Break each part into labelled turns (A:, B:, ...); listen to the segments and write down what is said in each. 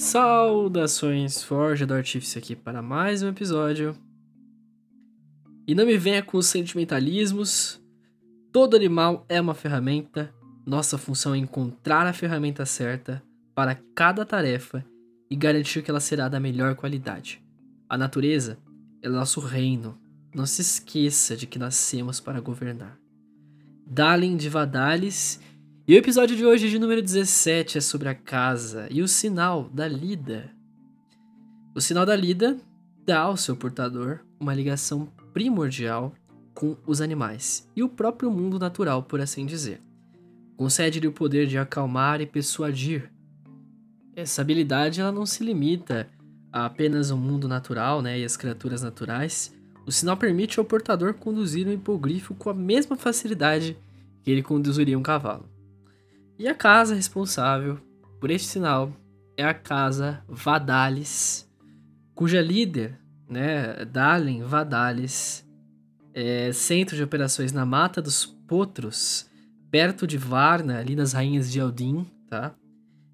A: Saudações, Forja do Artífice aqui para mais um episódio. E não me venha com os sentimentalismos. Todo animal é uma ferramenta. Nossa função é encontrar a ferramenta certa para cada tarefa e garantir que ela será da melhor qualidade. A natureza é nosso reino. Não se esqueça de que nascemos para governar. Dalen de Vadalis e o episódio de hoje, de número 17, é sobre a casa e o sinal da lida. O sinal da lida dá ao seu portador uma ligação primordial com os animais e o próprio mundo natural, por assim dizer. Concede-lhe o poder de acalmar e persuadir. Essa habilidade ela não se limita a apenas o mundo natural né, e as criaturas naturais. O sinal permite ao portador conduzir um hipogrifo com a mesma facilidade que ele conduziria um cavalo. E a casa responsável por este sinal é a casa Vadalis, cuja líder, né, Dalen Vadalis, é centro de operações na Mata dos Potros, perto de Varna, ali nas Rainhas de Aldin, tá?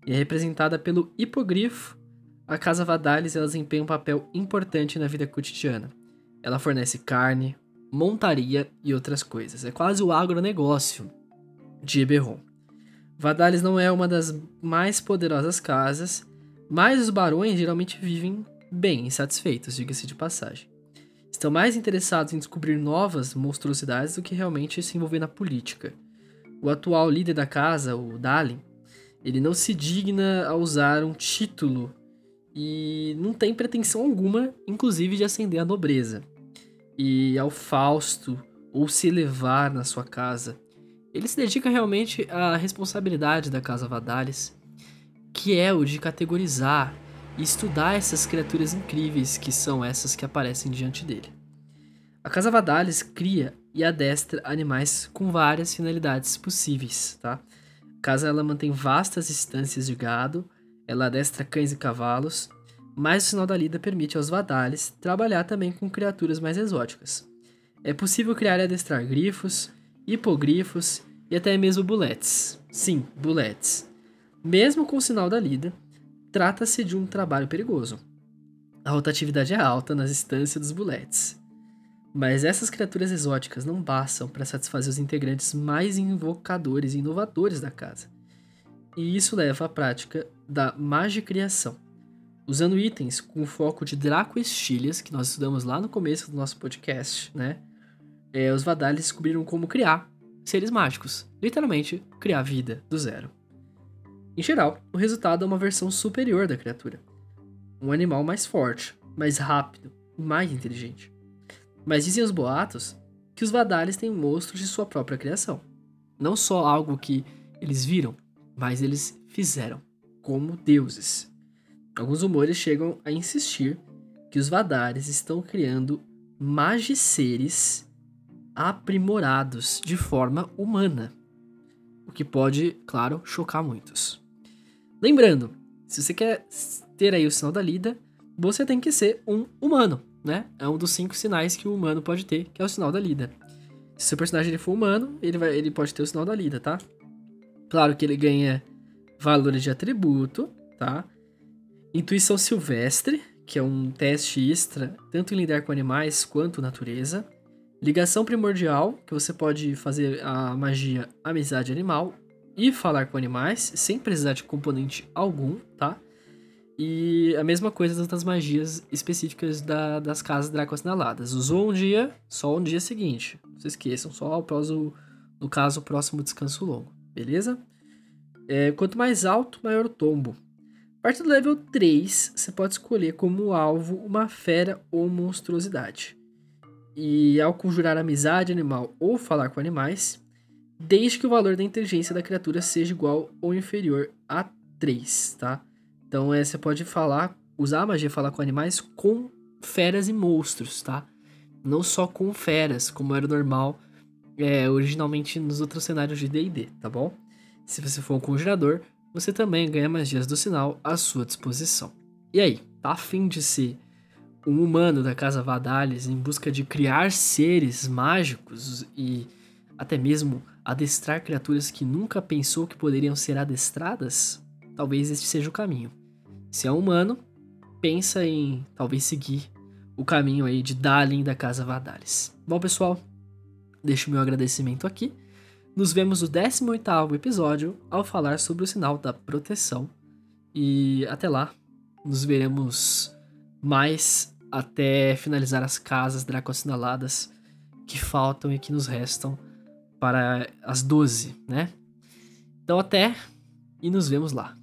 A: E é representada pelo hipogrifo. A casa Vadalis ela desempenha um papel importante na vida cotidiana. Ela fornece carne, montaria e outras coisas. É quase o agronegócio de Eberron. Vadalis não é uma das mais poderosas casas, mas os barões geralmente vivem bem e satisfeitos, diga-se de passagem. Estão mais interessados em descobrir novas monstruosidades do que realmente se envolver na política. O atual líder da casa, o Dalin, ele não se digna a usar um título e não tem pretensão alguma, inclusive de ascender à nobreza. E ao Fausto ou se elevar na sua casa, ele se dedica realmente à responsabilidade da Casa Vadalis, que é o de categorizar e estudar essas criaturas incríveis que são essas que aparecem diante dele. A Casa Vadalis cria e adestra animais com várias finalidades possíveis, tá? A casa ela mantém vastas estâncias de gado, ela adestra cães e cavalos, mas o sinal da lida permite aos Vadalis trabalhar também com criaturas mais exóticas. É possível criar e adestrar grifos, hipogrifos e até mesmo buletes. Sim, buletes. Mesmo com o sinal da lida, trata-se de um trabalho perigoso. A rotatividade é alta nas instâncias dos buletes. Mas essas criaturas exóticas não bastam para satisfazer os integrantes mais invocadores e inovadores da casa. E isso leva à prática da magicriação. Usando itens com foco de Draco Estilhas, que nós estudamos lá no começo do nosso podcast, né? É, os Vadalis descobriram como criar seres mágicos, literalmente criar vida do zero. Em geral, o resultado é uma versão superior da criatura. Um animal mais forte, mais rápido e mais inteligente. Mas dizem os boatos que os Vadalis têm monstros de sua própria criação. Não só algo que eles viram, mas eles fizeram, como deuses. Alguns rumores chegam a insistir que os Vadalis estão criando magiceres aprimorados de forma humana, o que pode, claro, chocar muitos. Lembrando, se você quer ter aí o sinal da lida, você tem que ser um humano, né? É um dos cinco sinais que o humano pode ter, que é o sinal da lida. Se seu personagem ele for humano, ele, vai, ele pode ter o sinal da lida, tá? Claro que ele ganha valores de atributo, tá? Intuição silvestre, que é um teste extra, tanto em lidar com animais quanto natureza. Ligação primordial, que você pode fazer a magia amizade animal e falar com animais, sem precisar de componente algum, tá? E a mesma coisa das magias específicas da, das casas Draco assinaladas. Usou um dia, só um dia seguinte. Não se esqueçam, só após o, no caso, o próximo descanso longo, beleza? É, quanto mais alto, maior o tombo. A partir do level 3, você pode escolher como alvo uma fera ou monstruosidade e ao conjurar amizade animal ou falar com animais, desde que o valor da inteligência da criatura seja igual ou inferior a 3, tá? Então é, você pode falar, usar a magia falar com animais com feras e monstros, tá? Não só com feras, como era normal é, originalmente nos outros cenários de D&D, tá bom? Se você for um conjurador, você também ganha magias do sinal à sua disposição. E aí, tá afim de ser um humano da casa Vadalis em busca de criar seres mágicos e até mesmo adestrar criaturas que nunca pensou que poderiam ser adestradas, talvez este seja o caminho. Se é humano, pensa em talvez seguir o caminho aí de Dalin da Casa Vardalis. Bom, pessoal, deixo meu agradecimento aqui. Nos vemos no 18º episódio ao falar sobre o sinal da proteção. E até lá, nos veremos mais até finalizar as casas dracossinaladas que faltam e que nos restam para as 12, né? Então até e nos vemos lá.